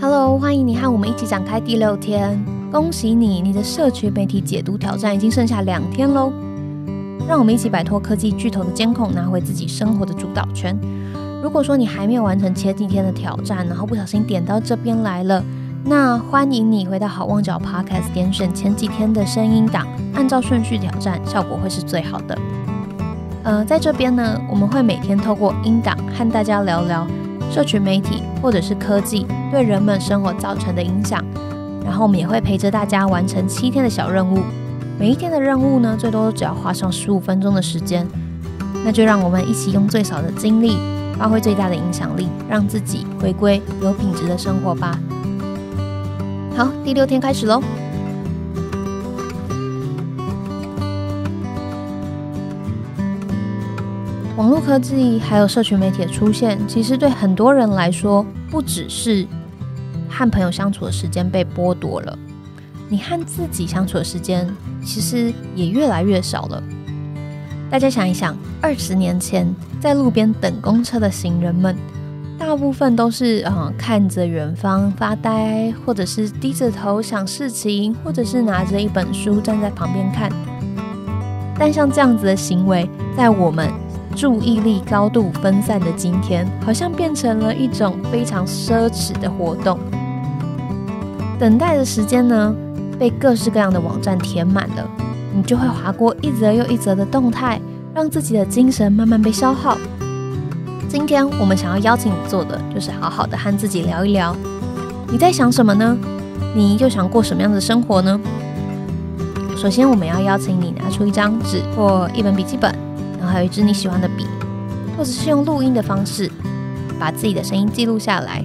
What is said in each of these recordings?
Hello，欢迎你和我们一起展开第六天。恭喜你，你的社群媒体解读挑战已经剩下两天喽！让我们一起摆脱科技巨头的监控，拿回自己生活的主导权。如果说你还没有完成前几天的挑战，然后不小心点到这边来了，那欢迎你回到好望角 Podcast，点选前几天的声音档，按照顺序挑战，效果会是最好的。呃，在这边呢，我们会每天透过音档和大家聊聊社群媒体或者是科技对人们生活造成的影响。然后我们也会陪着大家完成七天的小任务，每一天的任务呢，最多只要花上十五分钟的时间。那就让我们一起用最少的精力，发挥最大的影响力，让自己回归有品质的生活吧。好，第六天开始喽。网络科技还有社群媒体的出现，其实对很多人来说，不只是和朋友相处的时间被剥夺了，你和自己相处的时间其实也越来越少了。大家想一想，二十年前在路边等公车的行人们，大部分都是啊看着远方发呆，或者是低着头想事情，或者是拿着一本书站在旁边看。但像这样子的行为，在我们注意力高度分散的今天，好像变成了一种非常奢侈的活动。等待的时间呢，被各式各样的网站填满了，你就会划过一则又一则的动态，让自己的精神慢慢被消耗。今天我们想要邀请你做的，就是好好的和自己聊一聊，你在想什么呢？你又想过什么样的生活呢？首先，我们要邀请你拿出一张纸或一本笔记本。有一支你喜欢的笔，或者是用录音的方式把自己的声音记录下来。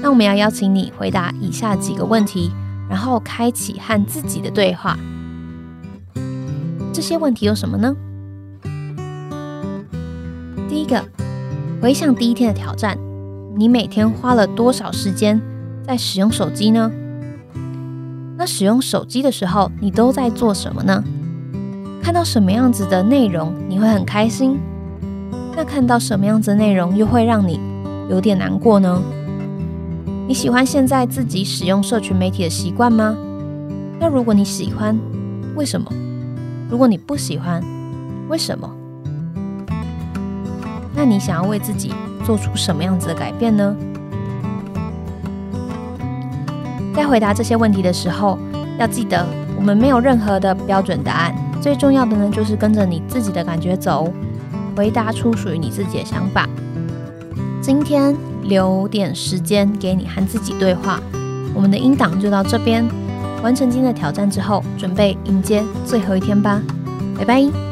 那我们要邀请你回答以下几个问题，然后开启和自己的对话。这些问题有什么呢？第一个，回想第一天的挑战，你每天花了多少时间在使用手机呢？那使用手机的时候，你都在做什么呢？看到什么样子的内容你会很开心？那看到什么样子的内容又会让你有点难过呢？你喜欢现在自己使用社群媒体的习惯吗？那如果你喜欢，为什么？如果你不喜欢，为什么？那你想要为自己做出什么样子的改变呢？在回答这些问题的时候，要记得我们没有任何的标准答案。最重要的呢，就是跟着你自己的感觉走，回答出属于你自己的想法。今天留点时间给你和自己对话。我们的音档就到这边，完成今天的挑战之后，准备迎接最后一天吧。拜拜。